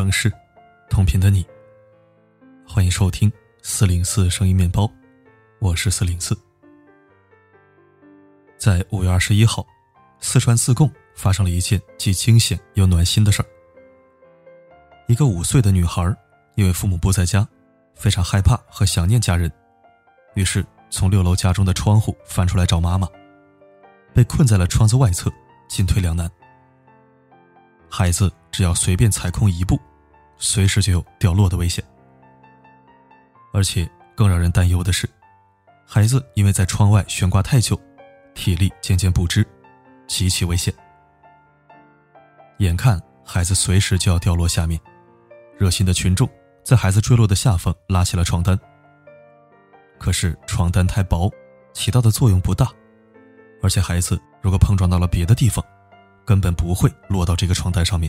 城市，同频的你。欢迎收听四零四声音面包，我是四零四。在五月二十一号，四川自贡发生了一件既惊险又暖心的事儿。一个五岁的女孩，因为父母不在家，非常害怕和想念家人，于是从六楼家中的窗户翻出来找妈妈，被困在了窗子外侧，进退两难。孩子只要随便踩空一步，随时就有掉落的危险。而且更让人担忧的是，孩子因为在窗外悬挂太久，体力渐渐不支，极其危险。眼看孩子随时就要掉落下面，热心的群众在孩子坠落的下方拉起了床单。可是床单太薄，起到的作用不大，而且孩子如果碰撞到了别的地方。根本不会落到这个床单上面。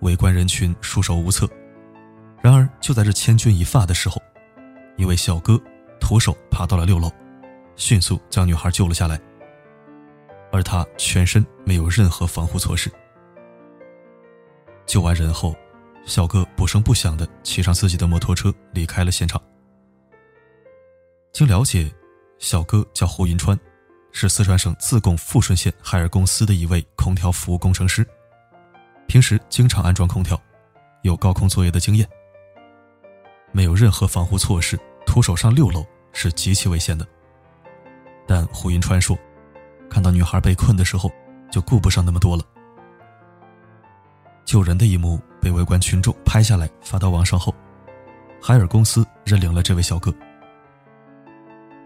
围观人群束手无策。然而，就在这千钧一发的时候，一位小哥徒手爬到了六楼，迅速将女孩救了下来。而他全身没有任何防护措施。救完人后，小哥不声不响地骑上自己的摩托车离开了现场。经了解，小哥叫胡银川。是四川省自贡富顺县海尔公司的一位空调服务工程师，平时经常安装空调，有高空作业的经验。没有任何防护措施，徒手上六楼是极其危险的。但胡云川说，看到女孩被困的时候，就顾不上那么多了。救人的一幕被围观群众拍下来发到网上后，海尔公司认领了这位小哥。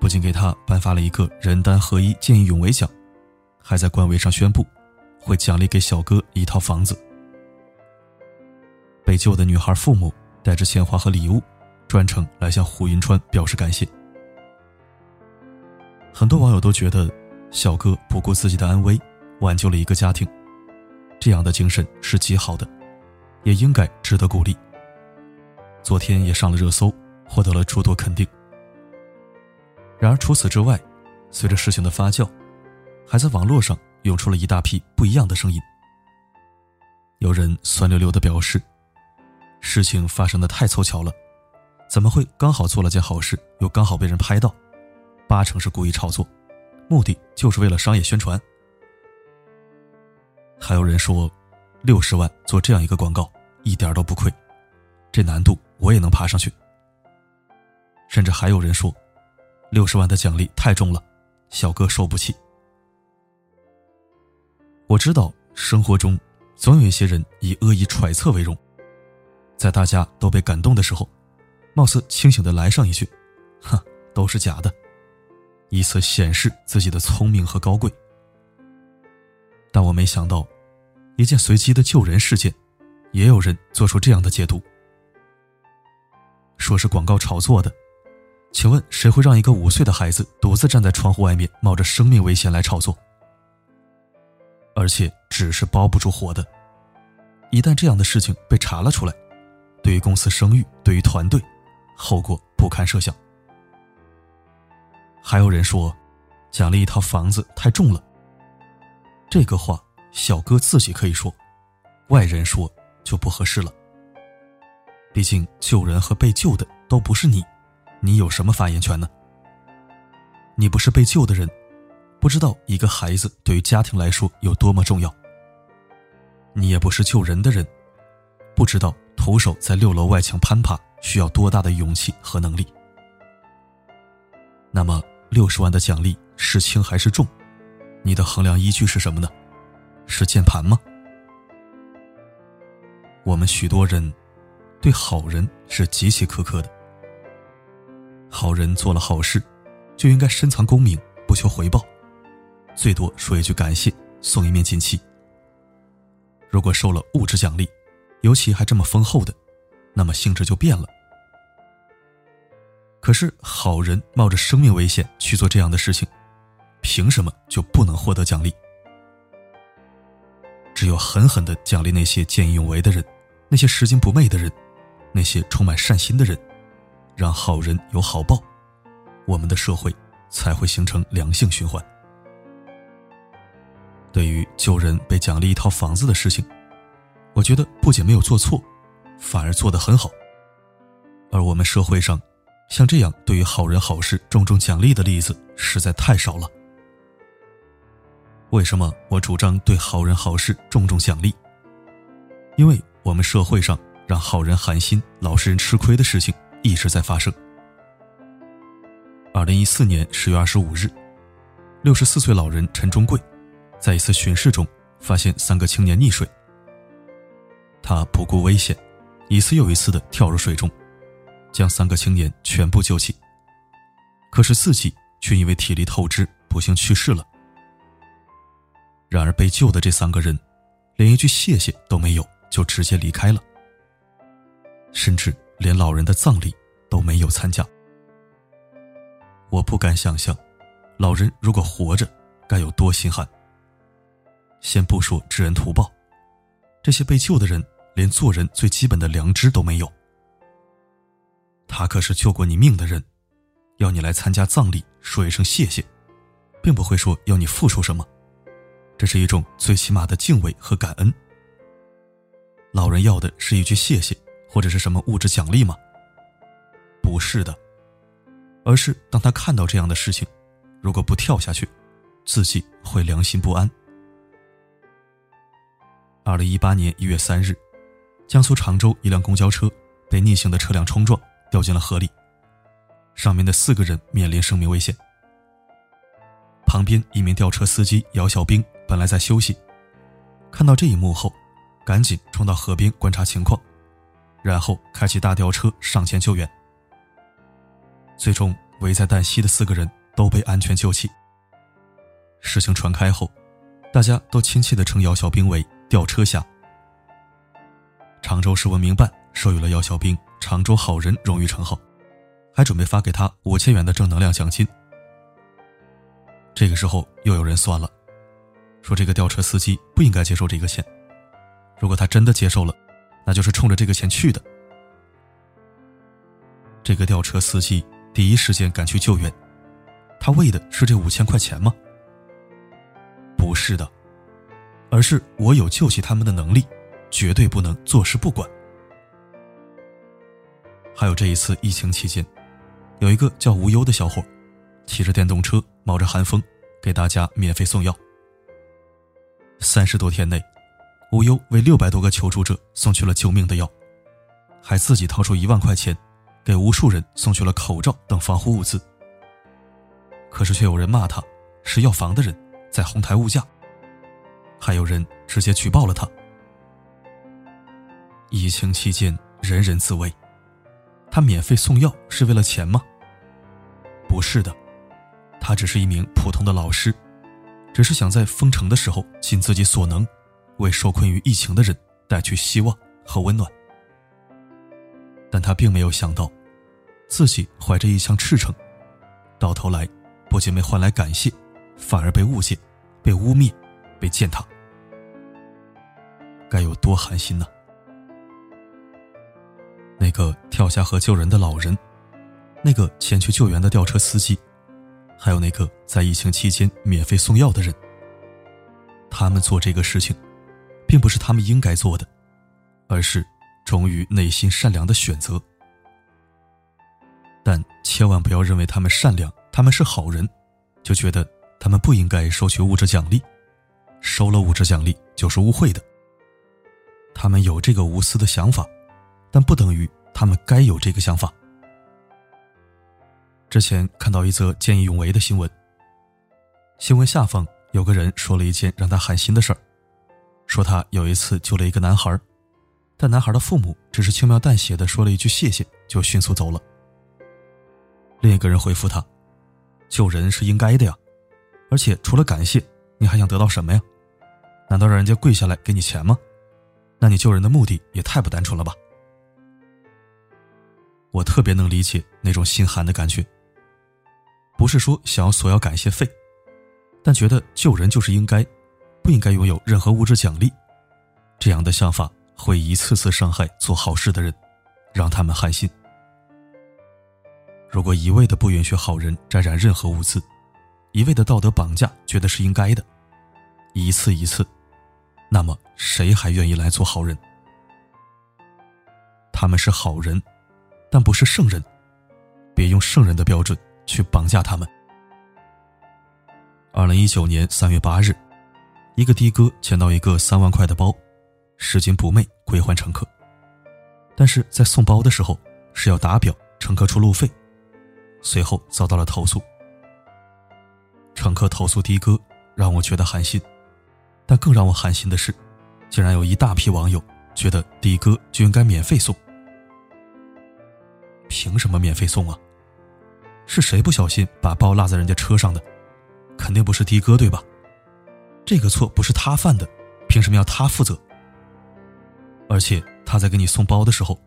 不仅给他颁发了一个人单合一见义勇为奖，还在官微上宣布，会奖励给小哥一套房子。被救的女孩父母带着鲜花和礼物，专程来向胡云川表示感谢。很多网友都觉得，小哥不顾自己的安危，挽救了一个家庭，这样的精神是极好的，也应该值得鼓励。昨天也上了热搜，获得了诸多肯定。然而除此之外，随着事情的发酵，还在网络上涌出了一大批不一样的声音。有人酸溜溜地表示：“事情发生的太凑巧了，怎么会刚好做了件好事，又刚好被人拍到？八成是故意炒作，目的就是为了商业宣传。”还有人说：“六十万做这样一个广告，一点都不亏，这难度我也能爬上去。”甚至还有人说。六十万的奖励太重了，小哥受不起。我知道生活中总有一些人以恶意揣测为荣，在大家都被感动的时候，貌似清醒的来上一句：“哼，都是假的”，以此显示自己的聪明和高贵。但我没想到，一件随机的救人事件，也有人做出这样的解读，说是广告炒作的。请问谁会让一个五岁的孩子独自站在窗户外面，冒着生命危险来炒作？而且纸是包不住火的，一旦这样的事情被查了出来，对于公司声誉，对于团队，后果不堪设想。还有人说，奖励一套房子太重了。这个话小哥自己可以说，外人说就不合适了。毕竟救人和被救的都不是你。你有什么发言权呢？你不是被救的人，不知道一个孩子对于家庭来说有多么重要。你也不是救人的人，不知道徒手在六楼外墙攀爬需要多大的勇气和能力。那么六十万的奖励是轻还是重？你的衡量依据是什么呢？是键盘吗？我们许多人对好人是极其苛刻的。好人做了好事，就应该深藏功名，不求回报，最多说一句感谢，送一面锦旗。如果受了物质奖励，尤其还这么丰厚的，那么性质就变了。可是好人冒着生命危险去做这样的事情，凭什么就不能获得奖励？只有狠狠的奖励那些见义勇为的人，那些拾金不昧的人，那些充满善心的人。让好人有好报，我们的社会才会形成良性循环。对于救人被奖励一套房子的事情，我觉得不仅没有做错，反而做得很好。而我们社会上，像这样对于好人好事重重奖励的例子实在太少了。为什么我主张对好人好事重重奖励？因为我们社会上让好人寒心、老实人吃亏的事情一直在发生。二零一四年十月二十五日，六十四岁老人陈忠贵，在一次巡视中发现三个青年溺水，他不顾危险，一次又一次的跳入水中，将三个青年全部救起。可是自己却因为体力透支，不幸去世了。然而被救的这三个人，连一句谢谢都没有，就直接离开了，甚至连老人的葬礼都没有参加。我不敢想象，老人如果活着，该有多心寒。先不说知恩图报，这些被救的人连做人最基本的良知都没有。他可是救过你命的人，要你来参加葬礼，说一声谢谢，并不会说要你付出什么。这是一种最起码的敬畏和感恩。老人要的是一句谢谢，或者是什么物质奖励吗？不是的，而是当他看到这样的事情，如果不跳下去，自己会良心不安。二零一八年一月三日，江苏常州一辆公交车被逆行的车辆冲撞，掉进了河里，上面的四个人面临生命危险。旁边一名吊车司机姚小兵。本来在休息，看到这一幕后，赶紧冲到河边观察情况，然后开启大吊车上前救援。最终，危在旦夕的四个人都被安全救起。事情传开后，大家都亲切地称姚小兵为“吊车下”。常州市文明办授予了姚小兵“常州好人”荣誉称号，还准备发给他五千元的正能量奖金。这个时候，又有人算了。说这个吊车司机不应该接受这个钱，如果他真的接受了，那就是冲着这个钱去的。这个吊车司机第一时间赶去救援，他为的是这五千块钱吗？不是的，而是我有救起他们的能力，绝对不能坐视不管。还有这一次疫情期间，有一个叫无忧的小伙，骑着电动车，冒着寒风，给大家免费送药。三十多天内，无忧为六百多个求助者送去了救命的药，还自己掏出一万块钱，给无数人送去了口罩等防护物资。可是却有人骂他是药房的人在哄抬物价，还有人直接举报了他。疫情期间人人自危，他免费送药是为了钱吗？不是的，他只是一名普通的老师。只是想在封城的时候尽自己所能，为受困于疫情的人带去希望和温暖。但他并没有想到，自己怀着一腔赤诚，到头来不仅没换来感谢，反而被误解、被污蔑、被践踏，该有多寒心呢？那个跳下河救人的老人，那个前去救援的吊车司机。还有那个在疫情期间免费送药的人，他们做这个事情，并不是他们应该做的，而是忠于内心善良的选择。但千万不要认为他们善良，他们是好人，就觉得他们不应该收取物质奖励，收了物质奖励就是污秽的。他们有这个无私的想法，但不等于他们该有这个想法。之前看到一则见义勇为的新闻，新闻下方有个人说了一件让他寒心的事儿，说他有一次救了一个男孩，但男孩的父母只是轻描淡写的说了一句谢谢，就迅速走了。另一个人回复他：“救人是应该的呀，而且除了感谢，你还想得到什么呀？难道让人家跪下来给你钱吗？那你救人的目的也太不单纯了吧？”我特别能理解那种心寒的感觉。不是说想要索要感谢费，但觉得救人就是应该，不应该拥有任何物质奖励，这样的想法会一次次伤害做好事的人，让他们寒心。如果一味的不允许好人沾染任何物资，一味的道德绑架，觉得是应该的，一次一次，那么谁还愿意来做好人？他们是好人，但不是圣人，别用圣人的标准去绑架他们。二零一九年三月八日，一个的哥捡到一个三万块的包，拾金不昧归还乘客，但是在送包的时候是要打表乘客出路费，随后遭到了投诉。乘客投诉的哥，让我觉得寒心，但更让我寒心的是，竟然有一大批网友觉得的哥就应该免费送。凭什么免费送啊？是谁不小心把包落在人家车上的？肯定不是的哥对吧？这个错不是他犯的，凭什么要他负责？而且他在给你送包的时候，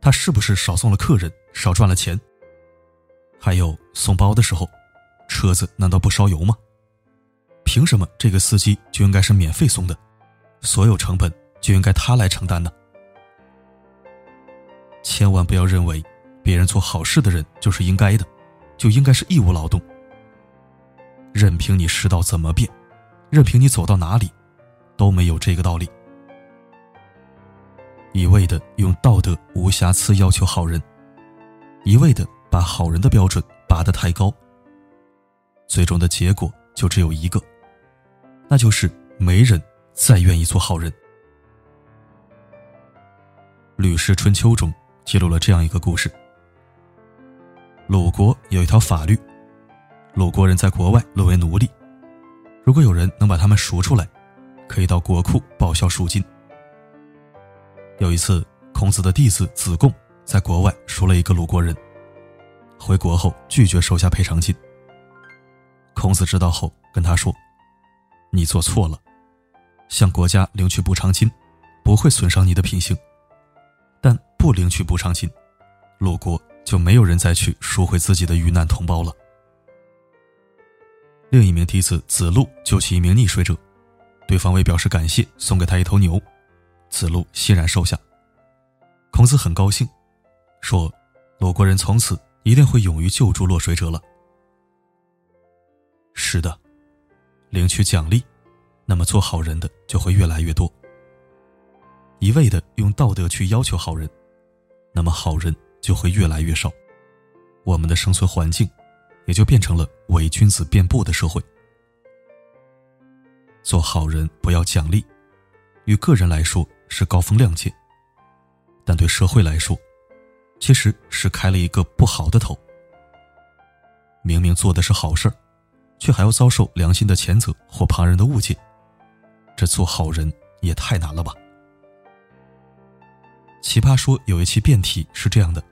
他是不是少送了客人，少赚了钱？还有送包的时候，车子难道不烧油吗？凭什么这个司机就应该是免费送的，所有成本就应该他来承担呢？千万不要认为别人做好事的人就是应该的，就应该是义务劳动。任凭你世道怎么变，任凭你走到哪里，都没有这个道理。一味的用道德无瑕疵要求好人，一味的把好人的标准拔得太高，最终的结果就只有一个，那就是没人再愿意做好人。《吕氏春秋》中记录了这样一个故事：鲁国有一条法律。鲁国人在国外沦为奴隶，如果有人能把他们赎出来，可以到国库报销赎金。有一次，孔子的弟子子贡在国外赎了一个鲁国人，回国后拒绝收下赔偿金。孔子知道后跟他说：“你做错了，向国家领取补偿金，不会损伤你的品性，但不领取补偿金，鲁国就没有人再去赎回自己的遇难同胞了。”另一名弟子子路救起一名溺水者，对方为表示感谢，送给他一头牛，子路欣然收下。孔子很高兴，说：“鲁国人从此一定会勇于救助落水者了。”是的，领取奖励，那么做好人的就会越来越多。一味的用道德去要求好人，那么好人就会越来越少，我们的生存环境。也就变成了伪君子遍布的社会。做好人不要奖励，与个人来说是高风亮节，但对社会来说，其实是开了一个不好的头。明明做的是好事儿，却还要遭受良心的谴责或旁人的误解，这做好人也太难了吧？奇葩说有一期辩题是这样的。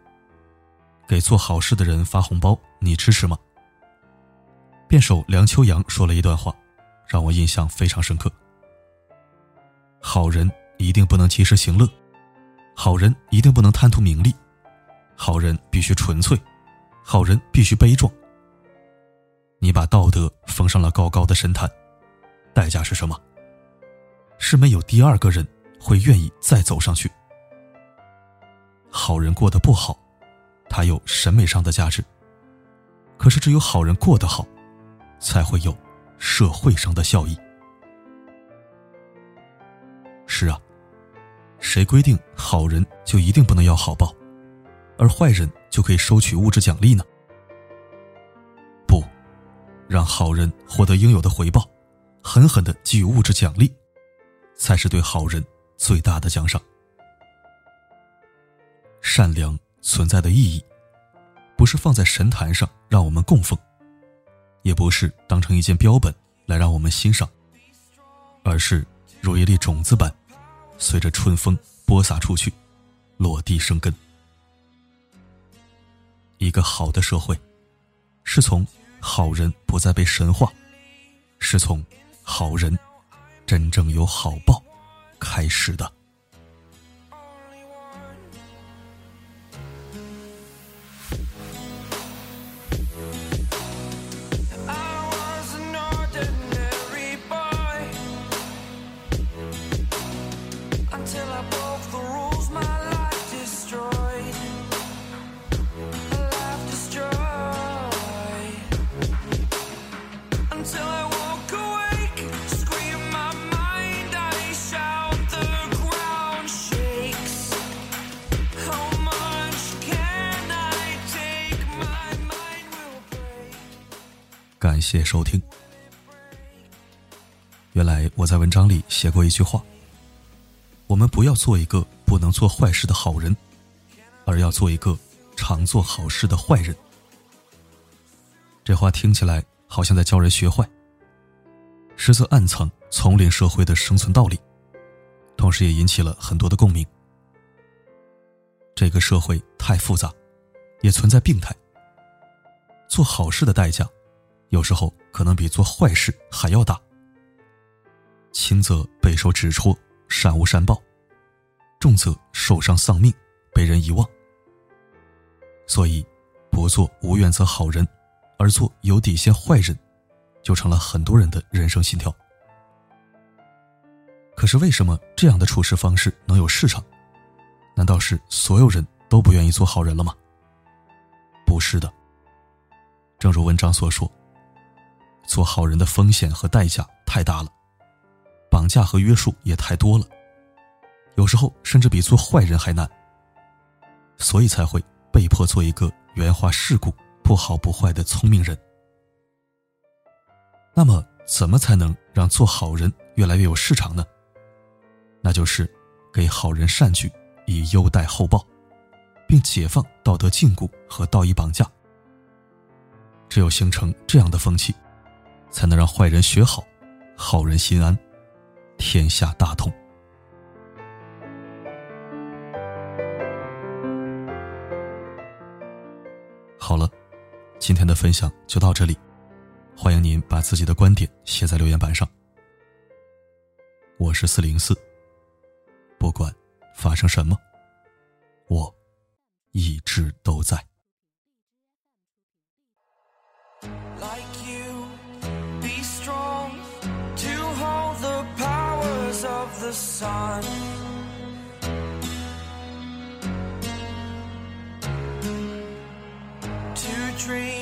给做好事的人发红包，你支持吗？辩手梁秋阳说了一段话，让我印象非常深刻。好人一定不能及时行乐，好人一定不能贪图名利，好人必须纯粹，好人必须悲壮。你把道德封上了高高的神坛，代价是什么？是没有第二个人会愿意再走上去。好人过得不好。他有审美上的价值，可是只有好人过得好，才会有社会上的效益。是啊，谁规定好人就一定不能要好报，而坏人就可以收取物质奖励呢？让好人获得应有的回报，狠狠的给予物质奖励，才是对好人最大的奖赏。善良。存在的意义，不是放在神坛上让我们供奉，也不是当成一件标本来让我们欣赏，而是如一粒种子般，随着春风播撒出去，落地生根。一个好的社会，是从好人不再被神化，是从好人真正有好报开始的。感谢收听。原来我在文章里写过一句话：我们不要做一个不能做坏事的好人，而要做一个常做好事的坏人。这话听起来好像在教人学坏，实则暗藏丛林社会的生存道理，同时也引起了很多的共鸣。这个社会太复杂，也存在病态。做好事的代价，有时候可能比做坏事还要大。轻则备受指戳，善无善报；重则受伤丧命，被人遗忘。所以，不做无原则好人，而做有底线坏人，就成了很多人的人生信条。可是，为什么这样的处事方式能有市场？难道是所有人都不愿意做好人了吗？不是的。正如文章所说，做好人的风险和代价太大了，绑架和约束也太多了，有时候甚至比做坏人还难，所以才会被迫做一个圆滑世故、不好不坏的聪明人。那么，怎么才能让做好人越来越有市场呢？那就是给好人善举，以优待厚报，并解放道德禁锢和道义绑架。只有形成这样的风气，才能让坏人学好，好人心安，天下大同。好了，今天的分享就到这里，欢迎您把自己的观点写在留言板上。我是四零四，不管发生什么，我一直都在。Sun. To dream,